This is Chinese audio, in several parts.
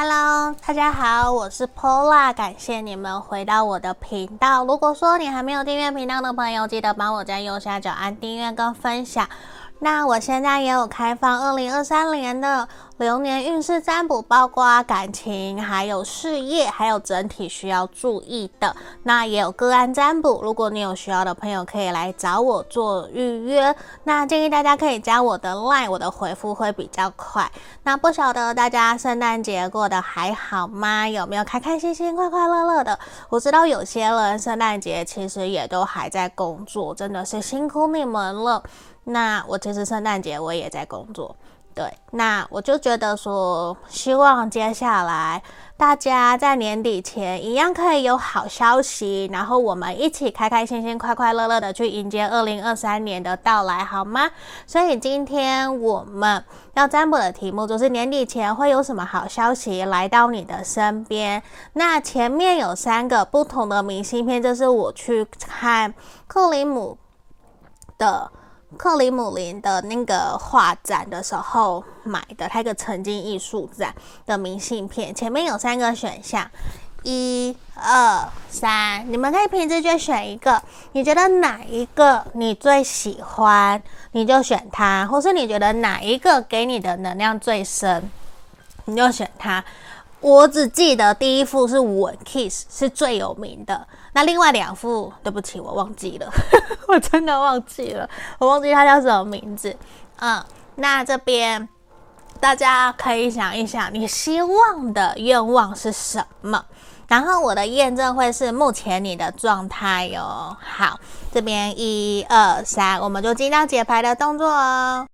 Hello，大家好，我是 Pola，感谢你们回到我的频道。如果说你还没有订阅频道的朋友，记得帮我在右下角按订阅跟分享。那我现在也有开放二零二三年的流年运势占卜，包括感情、还有事业、还有整体需要注意的。那也有个案占卜，如果你有需要的朋友可以来找我做预约。那建议大家可以加我的 LINE，我的回复会比较快。那不晓得大家圣诞节过得还好吗？有没有开开心心、快快乐乐的？我知道有些人圣诞节其实也都还在工作，真的是辛苦你们了。那我其实圣诞节我也在工作，对，那我就觉得说，希望接下来大家在年底前一样可以有好消息，然后我们一起开开心心、快快乐乐的去迎接二零二三年的到来，好吗？所以今天我们要占卜的题目就是年底前会有什么好消息来到你的身边？那前面有三个不同的明信片，就是我去看克里姆的。克里姆林的那个画展的时候买的，它一个沉浸艺术展的明信片，前面有三个选项，一、二、三，你们可以凭直觉选一个，你觉得哪一个你最喜欢，你就选它，或是你觉得哪一个给你的能量最深，你就选它。我只记得第一幅是吻 kiss 是最有名的，那另外两幅对不起，我忘记了，我真的忘记了，我忘记它叫什么名字。嗯，那这边大家可以想一想，你希望的愿望是什么？然后我的验证会是目前你的状态哟。好，这边一二三，我们就进到解牌的动作哦。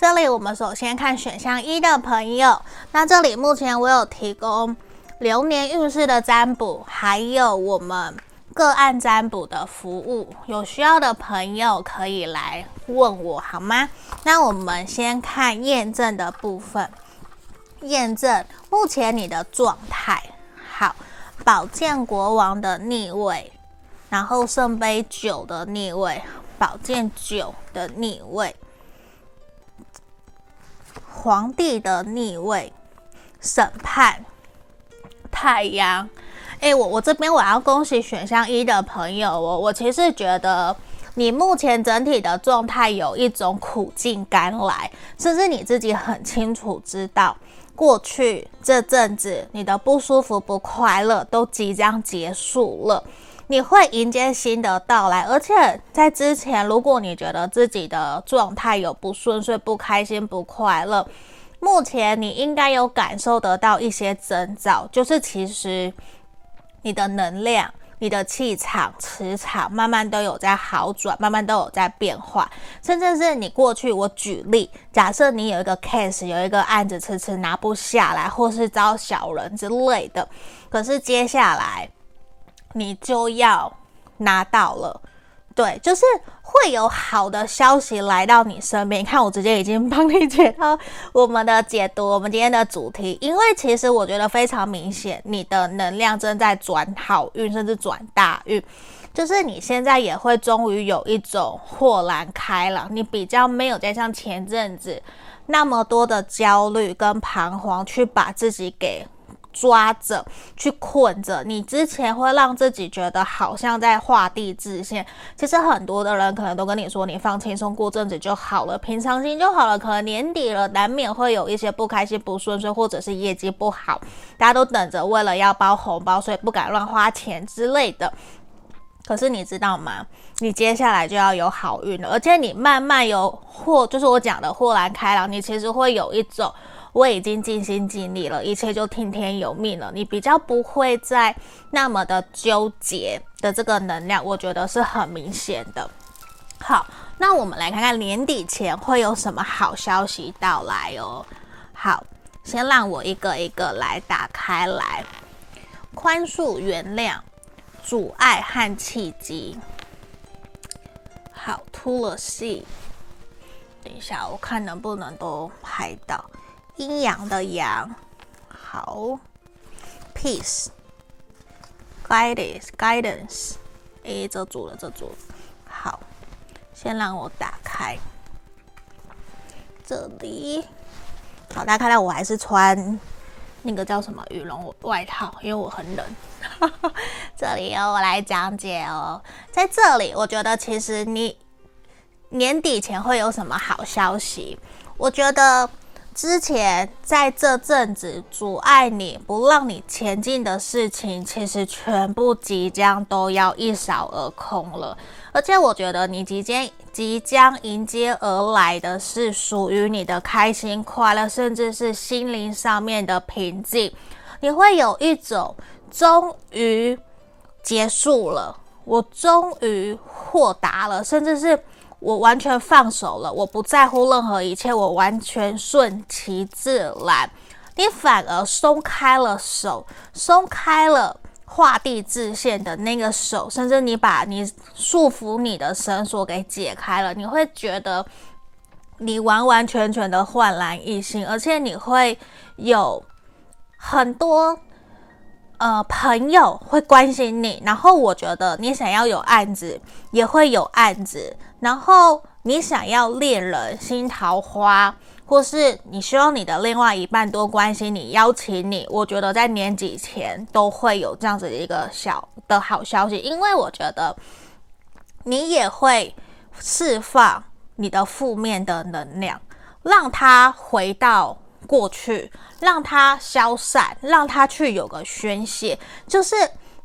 这里我们首先看选项一的朋友。那这里目前我有提供流年运势的占卜，还有我们个案占卜的服务。有需要的朋友可以来问我，好吗？那我们先看验证的部分。验证目前你的状态。好，宝剑国王的逆位，然后圣杯九的逆位，宝剑九的逆位。皇帝的逆位，审判，太阳。诶，我我这边我要恭喜选项一的朋友哦。我其实觉得你目前整体的状态有一种苦尽甘来，甚至你自己很清楚知道，过去这阵子你的不舒服、不快乐都即将结束了。你会迎接新的到来，而且在之前，如果你觉得自己的状态有不顺遂、不开心、不快乐，目前你应该有感受得到一些征兆，就是其实你的能量、你的气场、磁场慢慢都有在好转，慢慢都有在变化，甚至是你过去，我举例，假设你有一个 case，有一个案子迟迟拿不下来，或是招小人之类的，可是接下来。你就要拿到了，对，就是会有好的消息来到你身边。你看，我直接已经帮你解到我们的解读，我们今天的主题。因为其实我觉得非常明显，你的能量正在转好运，甚至转大运。就是你现在也会终于有一种豁然开朗，你比较没有再像前阵子那么多的焦虑跟彷徨，去把自己给。抓着去困着，你之前会让自己觉得好像在画地自限。其实很多的人可能都跟你说，你放轻松过阵子就好了，平常心就好了。可能年底了，难免会有一些不开心、不顺遂，或者是业绩不好，大家都等着为了要包红包，所以不敢乱花钱之类的。可是你知道吗？你接下来就要有好运了，而且你慢慢有豁，就是我讲的豁然开朗，你其实会有一种。我已经尽心尽力了，一切就听天由命了。你比较不会再那么的纠结的这个能量，我觉得是很明显的。好，那我们来看看年底前会有什么好消息到来哦。好，先让我一个一个来打开来。宽恕、原谅、阻碍和契机。好，Tulsi。等一下，我看能不能都拍到。阴阳的阳，好，peace，guidance，guidance，哎，这组了，这组，好，先让我打开这里。好，大家看到我还是穿那个叫什么羽绒外套，因为我很冷。这里由，我来讲解哦。在这里，我觉得其实你年底前会有什么好消息？我觉得。之前在这阵子阻碍你不让你前进的事情，其实全部即将都要一扫而空了。而且我觉得你即将即将迎接而来的是属于你的开心快乐，甚至是心灵上面的平静。你会有一种终于结束了，我终于豁达了，甚至是。我完全放手了，我不在乎任何一切，我完全顺其自然。你反而松开了手，松开了画地自限的那个手，甚至你把你束缚你的绳索给解开了，你会觉得你完完全全的焕然一新，而且你会有很多。呃，朋友会关心你，然后我觉得你想要有案子，也会有案子，然后你想要恋人、新桃花，或是你希望你的另外一半多关心你、邀请你，我觉得在年几前都会有这样子的一个小的好消息，因为我觉得你也会释放你的负面的能量，让它回到。过去，让它消散，让它去有个宣泄，就是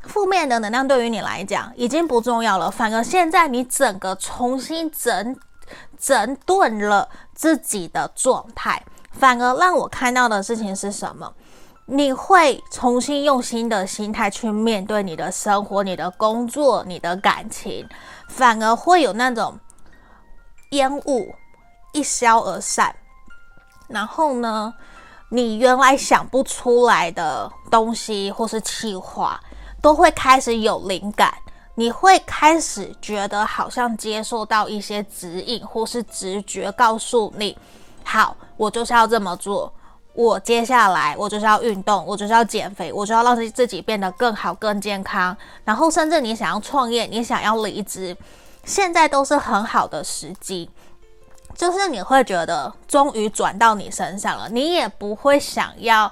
负面的能量对于你来讲已经不重要了。反而现在你整个重新整整顿了自己的状态，反而让我看到的事情是什么？你会重新用新的心态去面对你的生活、你的工作、你的感情，反而会有那种烟雾一消而散。然后呢，你原来想不出来的东西或是气话，都会开始有灵感。你会开始觉得好像接受到一些指引或是直觉，告诉你：好，我就是要这么做。我接下来我就是要运动，我就是要减肥，我就要让自己变得更好、更健康。然后，甚至你想要创业，你想要离职，现在都是很好的时机。就是你会觉得终于转到你身上了，你也不会想要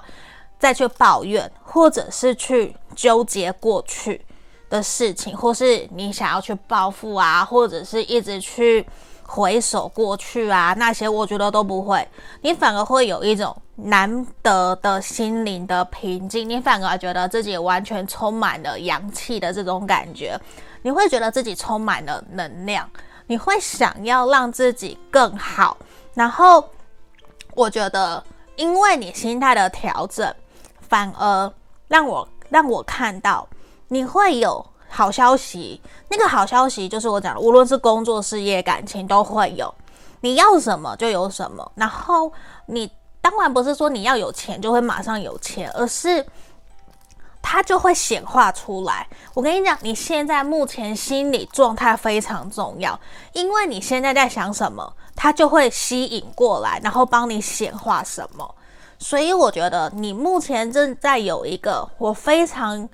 再去抱怨，或者是去纠结过去的事情，或是你想要去报复啊，或者是一直去回首过去啊，那些我觉得都不会，你反而会有一种难得的心灵的平静，你反而觉得自己完全充满了阳气的这种感觉，你会觉得自己充满了能量。你会想要让自己更好，然后我觉得，因为你心态的调整，反而让我让我看到你会有好消息。那个好消息就是我讲的，无论是工作、事业、感情都会有。你要什么就有什么，然后你当然不是说你要有钱就会马上有钱，而是。它就会显化出来。我跟你讲，你现在目前心理状态非常重要，因为你现在在想什么，它就会吸引过来，然后帮你显化什么。所以我觉得你目前正在有一个我非常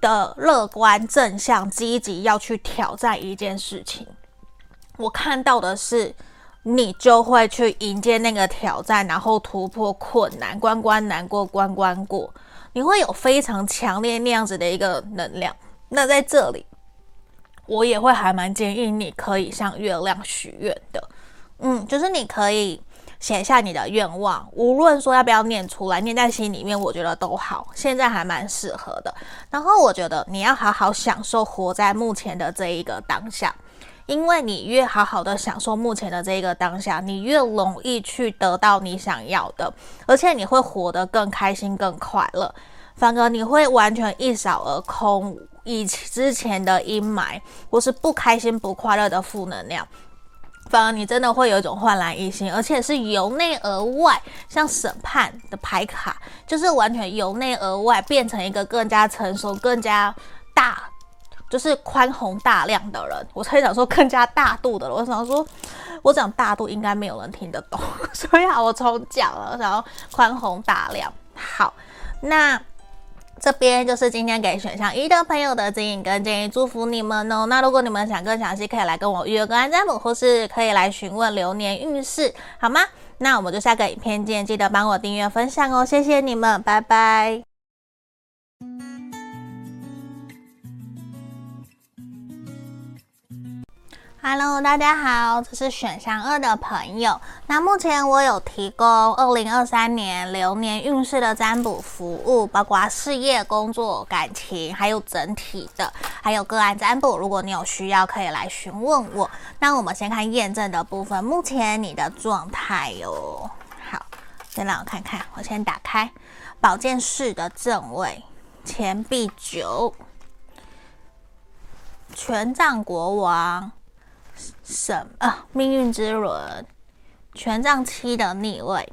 的乐观、正向、积极要去挑战一件事情。我看到的是，你就会去迎接那个挑战，然后突破困难，关关难过关关过。你会有非常强烈那样子的一个能量。那在这里，我也会还蛮建议你可以向月亮许愿的。嗯，就是你可以写下你的愿望，无论说要不要念出来，念在心里面，我觉得都好。现在还蛮适合的。然后我觉得你要好好享受活在目前的这一个当下。因为你越好好的享受目前的这一个当下，你越容易去得到你想要的，而且你会活得更开心、更快乐。反而你会完全一扫而空以之前的阴霾，或是不开心、不快乐的负能量。反而你真的会有一种焕然一新，而且是由内而外，像审判的牌卡，就是完全由内而外变成一个更加成熟、更加大。就是宽宏大量的人，我才想说更加大度的人。我想说，我讲大度应该没有人听得懂，所以好，我重讲了。然后宽宏大量，好，那这边就是今天给选项一的朋友的指引跟建议，祝福你们哦。那如果你们想更详细，可以来跟我预约个安占卜，或是可以来询问流年运势，好吗？那我们就下个影片见，记得帮我订阅分享哦，谢谢你们，拜拜。Hello，大家好，这是选项二的朋友。那目前我有提供二零二三年流年运势的占卜服务，包括事业、工作、感情，还有整体的，还有个案占卜。如果你有需要，可以来询问我。那我们先看验证的部分，目前你的状态哟。好，先让我看看，我先打开宝剑四的正位，钱币九，权杖国王。什啊？命运之轮，权杖七的逆位。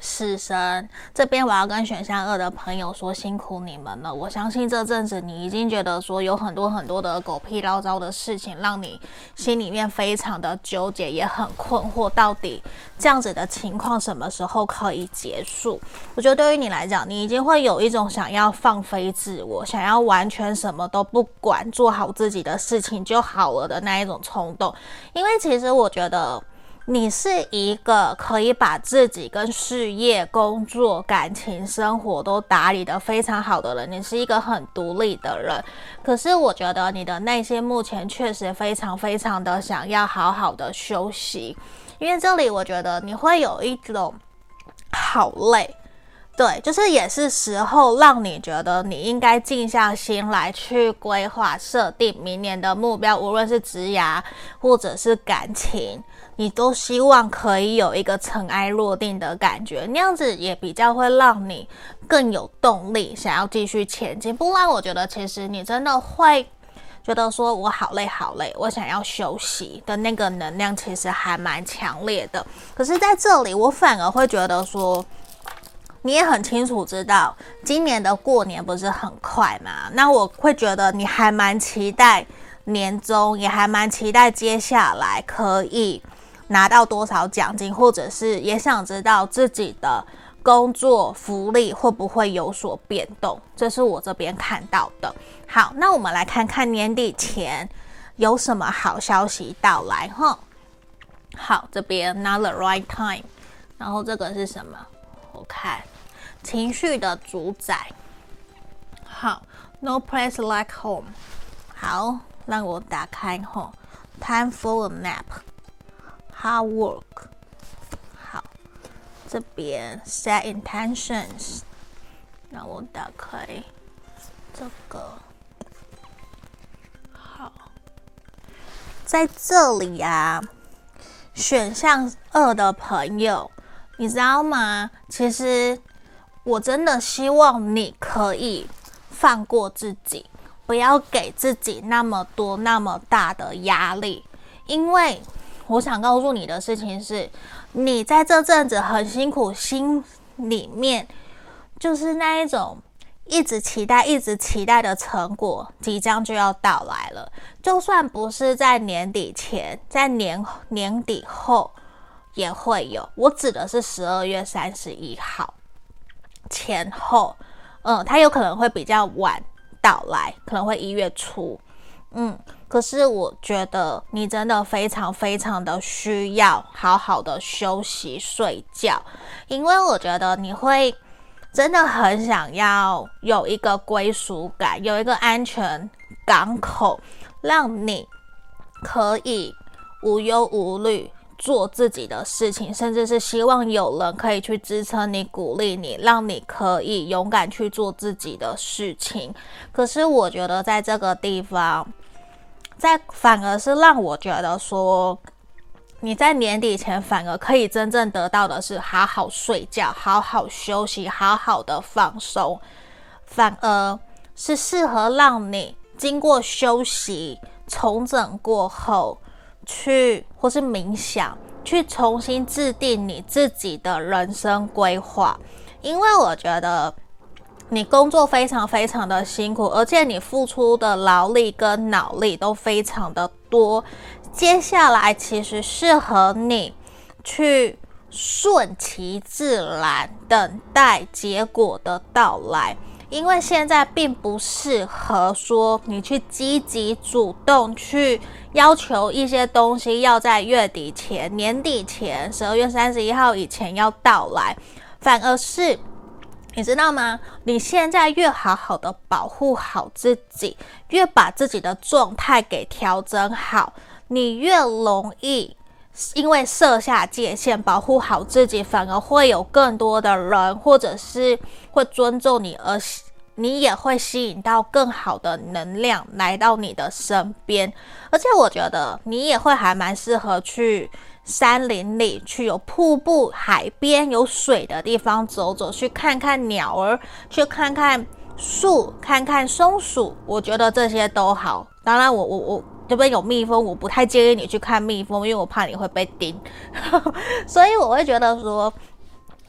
死神这边，我要跟选项二的朋友说辛苦你们了。我相信这阵子你已经觉得说有很多很多的狗屁倒灶的事情，让你心里面非常的纠结，也很困惑，到底这样子的情况什么时候可以结束？我觉得对于你来讲，你已经会有一种想要放飞自我，想要完全什么都不管，做好自己的事情就好了的那一种冲动。因为其实我觉得。你是一个可以把自己跟事业、工作、感情、生活都打理得非常好的人，你是一个很独立的人。可是我觉得你的内心目前确实非常非常的想要好好的休息，因为这里我觉得你会有一种好累。对，就是也是时候让你觉得你应该静下心来去规划、设定明年的目标，无论是职涯或者是感情，你都希望可以有一个尘埃落定的感觉，那样子也比较会让你更有动力，想要继续前进。不然，我觉得其实你真的会觉得说我好累好累，我想要休息的那个能量其实还蛮强烈的。可是在这里，我反而会觉得说。你也很清楚知道，今年的过年不是很快嘛？那我会觉得你还蛮期待年终，也还蛮期待接下来可以拿到多少奖金，或者是也想知道自己的工作福利会不会有所变动。这是我这边看到的。好，那我们来看看年底前有什么好消息到来哈。好，这边 not the right time，然后这个是什么？我看。情绪的主宰，好，No place like home。好，让我打开后，Time for a Nap Hard work。好，这边 Set intentions，那我打开这个。好，在这里呀，选项二的朋友，你知道吗？其实。我真的希望你可以放过自己，不要给自己那么多那么大的压力，因为我想告诉你的事情是，你在这阵子很辛苦，心里面就是那一种一直期待、一直期待的成果即将就要到来了。就算不是在年底前，在年年底后也会有。我指的是十二月三十一号。前后，嗯，它有可能会比较晚到来，可能会一月初，嗯，可是我觉得你真的非常非常的需要好好的休息睡觉，因为我觉得你会真的很想要有一个归属感，有一个安全港口，让你可以无忧无虑。做自己的事情，甚至是希望有人可以去支撑你、鼓励你，让你可以勇敢去做自己的事情。可是我觉得在这个地方，在反而是让我觉得说，你在年底前反而可以真正得到的是好好睡觉、好好休息、好好的放松，反而是适合让你经过休息、重整过后。去或是冥想，去重新制定你自己的人生规划，因为我觉得你工作非常非常的辛苦，而且你付出的劳力跟脑力都非常的多。接下来其实适合你去顺其自然，等待结果的到来。因为现在并不适合说你去积极主动去要求一些东西要在月底前、年底前、十二月三十一号以前要到来，反而是你知道吗？你现在越好好的保护好自己，越把自己的状态给调整好，你越容易因为设下界限，保护好自己，反而会有更多的人或者是。会尊重你，而你也会吸引到更好的能量来到你的身边。而且我觉得你也会还蛮适合去山林里，去有瀑布、海边有水的地方走走，去看看鸟儿，去看看树，看看松鼠。我觉得这些都好。当然我，我我我这边有蜜蜂，我不太建议你去看蜜蜂，因为我怕你会被叮。所以我会觉得说，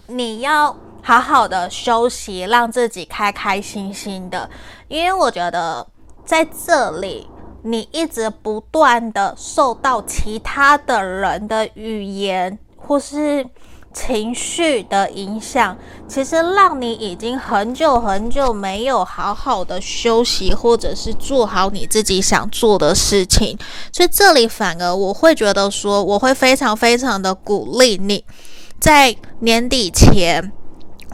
你要。好好的休息，让自己开开心心的。因为我觉得在这里，你一直不断的受到其他的人的语言或是情绪的影响，其实让你已经很久很久没有好好的休息，或者是做好你自己想做的事情。所以这里反而我会觉得说，我会非常非常的鼓励你，在年底前。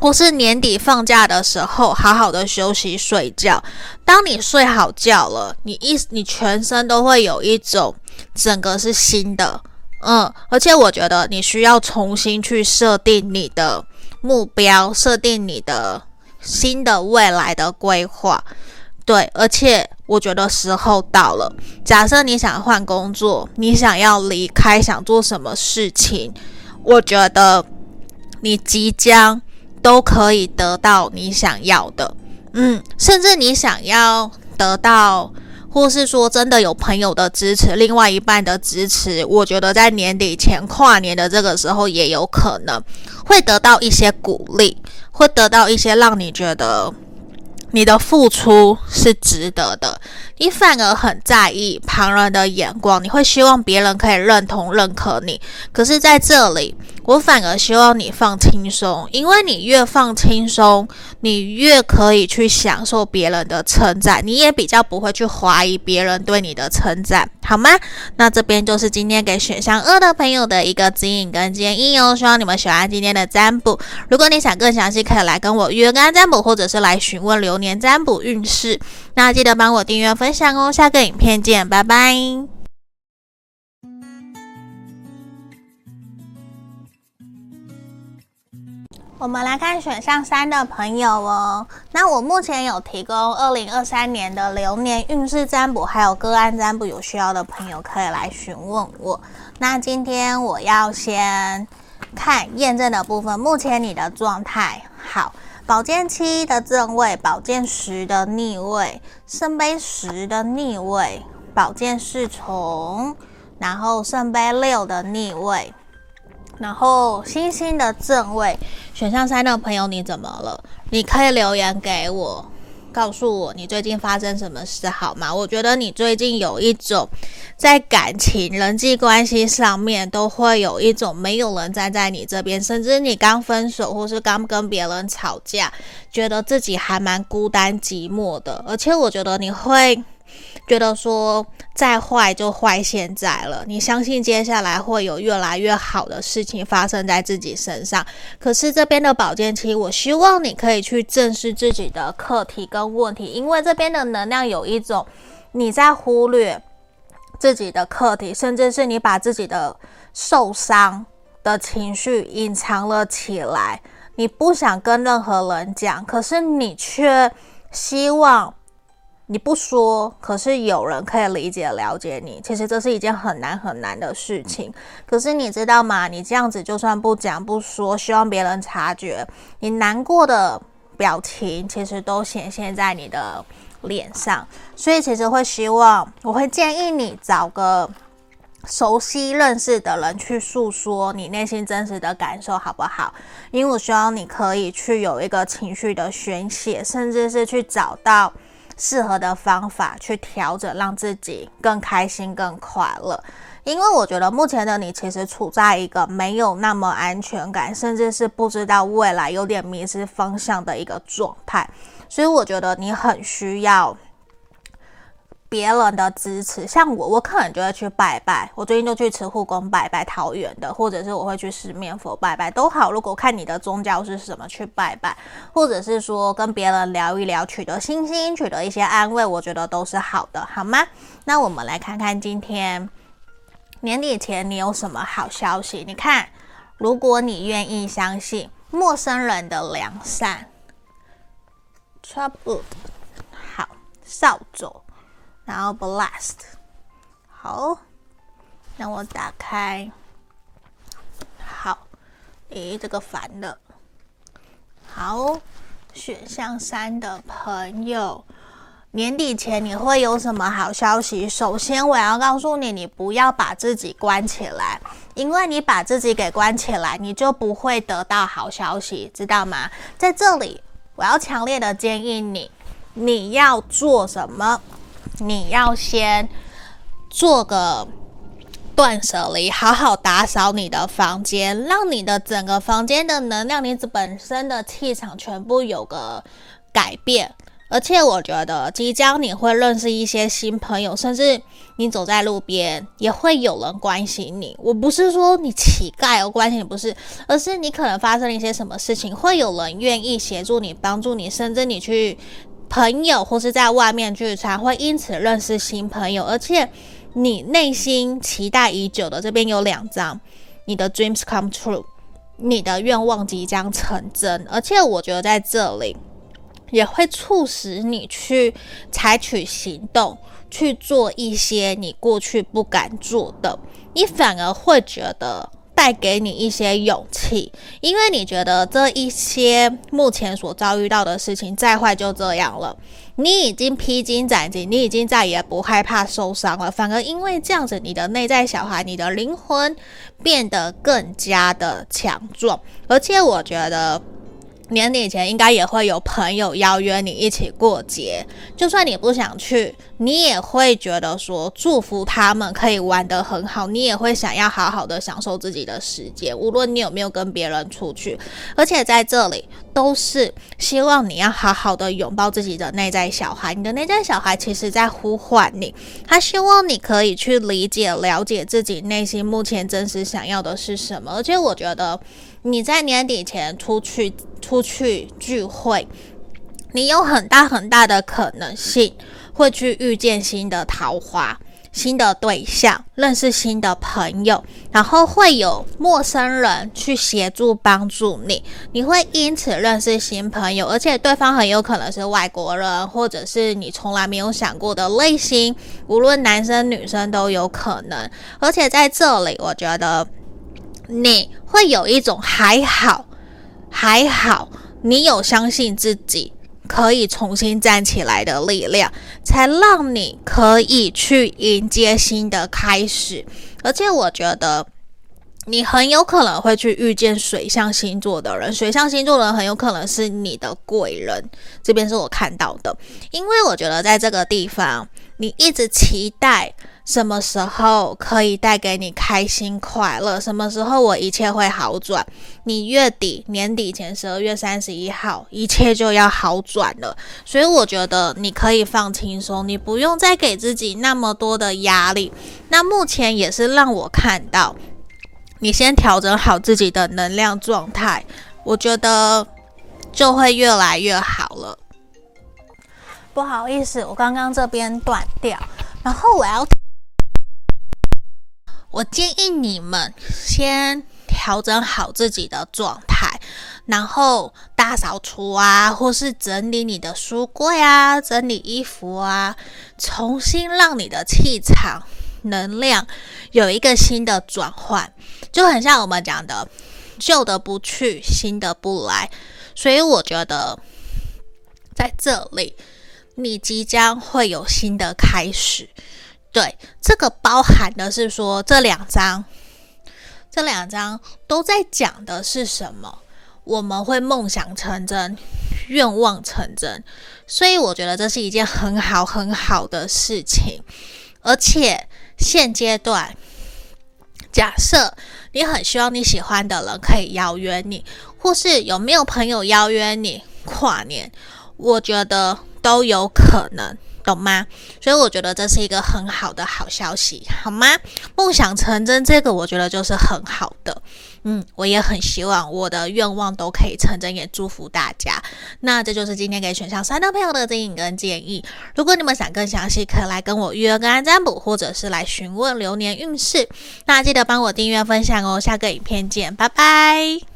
或是年底放假的时候，好好的休息睡觉。当你睡好觉了，你一你全身都会有一种整个是新的，嗯，而且我觉得你需要重新去设定你的目标，设定你的新的未来的规划。对，而且我觉得时候到了。假设你想换工作，你想要离开，想做什么事情，我觉得你即将。都可以得到你想要的，嗯，甚至你想要得到，或是说真的有朋友的支持，另外一半的支持，我觉得在年底前跨年的这个时候也有可能会得到一些鼓励，会得到一些让你觉得你的付出是值得的。你反而很在意旁人的眼光，你会希望别人可以认同、认可你，可是在这里。我反而希望你放轻松，因为你越放轻松，你越可以去享受别人的称赞，你也比较不会去怀疑别人对你的称赞，好吗？那这边就是今天给选项二的朋友的一个指引跟建议哦，希望你们喜欢今天的占卜。如果你想更详细，可以来跟我约个占卜，或者是来询问流年占卜运势。那记得帮我订阅分享哦，下个影片见，拜拜。我们来看选项三的朋友哦。那我目前有提供二零二三年的流年运势占卜，还有个案占卜，有需要的朋友可以来询问我。那今天我要先看验证的部分。目前你的状态好，宝剑七的正位，宝剑十的逆位，圣杯十的逆位，宝剑侍从，然后圣杯六的逆位。然后星星的正位，选项三的朋友，你怎么了？你可以留言给我，告诉我你最近发生什么事好吗？我觉得你最近有一种在感情、人际关系上面都会有一种没有人站在你这边，甚至你刚分手或是刚跟别人吵架，觉得自己还蛮孤单寂寞的，而且我觉得你会。觉得说再坏就坏现在了，你相信接下来会有越来越好的事情发生在自己身上。可是这边的保健期，我希望你可以去正视自己的课题跟问题，因为这边的能量有一种你在忽略自己的课题，甚至是你把自己的受伤的情绪隐藏了起来，你不想跟任何人讲，可是你却希望。你不说，可是有人可以理解、了解你。其实这是一件很难很难的事情。可是你知道吗？你这样子就算不讲不说，希望别人察觉你难过的表情，其实都显现在你的脸上。所以其实会希望，我会建议你找个熟悉认识的人去诉说你内心真实的感受，好不好？因为我希望你可以去有一个情绪的宣泄，甚至是去找到。适合的方法去调整，让自己更开心、更快乐。因为我觉得目前的你其实处在一个没有那么安全感，甚至是不知道未来、有点迷失方向的一个状态。所以我觉得你很需要别人的支持。像我，我可能就会去拜拜。我最近就去慈护宫拜拜，桃园的，或者是我会去十面佛拜拜都好。如果看你的宗教是什么，去拜拜，或者是说跟别人聊一聊，取得信心，取得一些安慰，我觉得都是好的，好吗？那我们来看看今天年底前你有什么好消息？你看，如果你愿意相信陌生人的良善。Trouble，好，扫帚，然后 blast，好，让我打开，好，诶，这个烦了，好，选项三的朋友，年底前你会有什么好消息？首先，我要告诉你，你不要把自己关起来，因为你把自己给关起来，你就不会得到好消息，知道吗？在这里。我要强烈的建议你，你要做什么？你要先做个断舍离，好好打扫你的房间，让你的整个房间的能量，你本身的气场全部有个改变。而且我觉得，即将你会认识一些新朋友，甚至你走在路边也会有人关心你。我不是说你乞丐，我关心你不是，而是你可能发生了一些什么事情，会有人愿意协助你、帮助你，甚至你去朋友或是在外面聚餐，会因此认识新朋友。而且你内心期待已久的这边有两张，你的 dreams come true，你的愿望即将成真。而且我觉得在这里。也会促使你去采取行动，去做一些你过去不敢做的，你反而会觉得带给你一些勇气，因为你觉得这一些目前所遭遇到的事情再坏就这样了，你已经披荆斩棘，你已经再也不害怕受伤了，反而因为这样子，你的内在小孩，你的灵魂变得更加的强壮，而且我觉得。年底前应该也会有朋友邀约你一起过节，就算你不想去，你也会觉得说祝福他们可以玩得很好，你也会想要好好的享受自己的时间，无论你有没有跟别人出去，而且在这里都是希望你要好好的拥抱自己的内在小孩，你的内在小孩其实在呼唤你，他希望你可以去理解、了解自己内心目前真实想要的是什么，而且我觉得。你在年底前出去出去聚会，你有很大很大的可能性会去遇见新的桃花、新的对象，认识新的朋友，然后会有陌生人去协助帮助你，你会因此认识新朋友，而且对方很有可能是外国人，或者是你从来没有想过的类型，无论男生女生都有可能。而且在这里，我觉得。你会有一种还好，还好，你有相信自己可以重新站起来的力量，才让你可以去迎接新的开始。而且我觉得你很有可能会去遇见水象星座的人，水象星座的人很有可能是你的贵人。这边是我看到的，因为我觉得在这个地方，你一直期待。什么时候可以带给你开心快乐？什么时候我一切会好转？你月底年底前十二月三十一号，一切就要好转了。所以我觉得你可以放轻松，你不用再给自己那么多的压力。那目前也是让我看到，你先调整好自己的能量状态，我觉得就会越来越好了。不好意思，我刚刚这边断掉，然后我要。我建议你们先调整好自己的状态，然后大扫除啊，或是整理你的书柜啊，整理衣服啊，重新让你的气场能量有一个新的转换，就很像我们讲的旧的不去，新的不来。所以我觉得在这里，你即将会有新的开始。对，这个包含的是说，这两张，这两张都在讲的是什么？我们会梦想成真，愿望成真，所以我觉得这是一件很好很好的事情。而且现阶段，假设你很希望你喜欢的人可以邀约你，或是有没有朋友邀约你跨年？我觉得都有可能。懂吗？所以我觉得这是一个很好的好消息，好吗？梦想成真，这个我觉得就是很好的。嗯，我也很希望我的愿望都可以成真，也祝福大家。那这就是今天给选项三的朋友的指引跟建议。如果你们想更详细，可以来跟我预约个案占卜，或者是来询问流年运势。那记得帮我订阅分享哦。下个影片见，拜拜。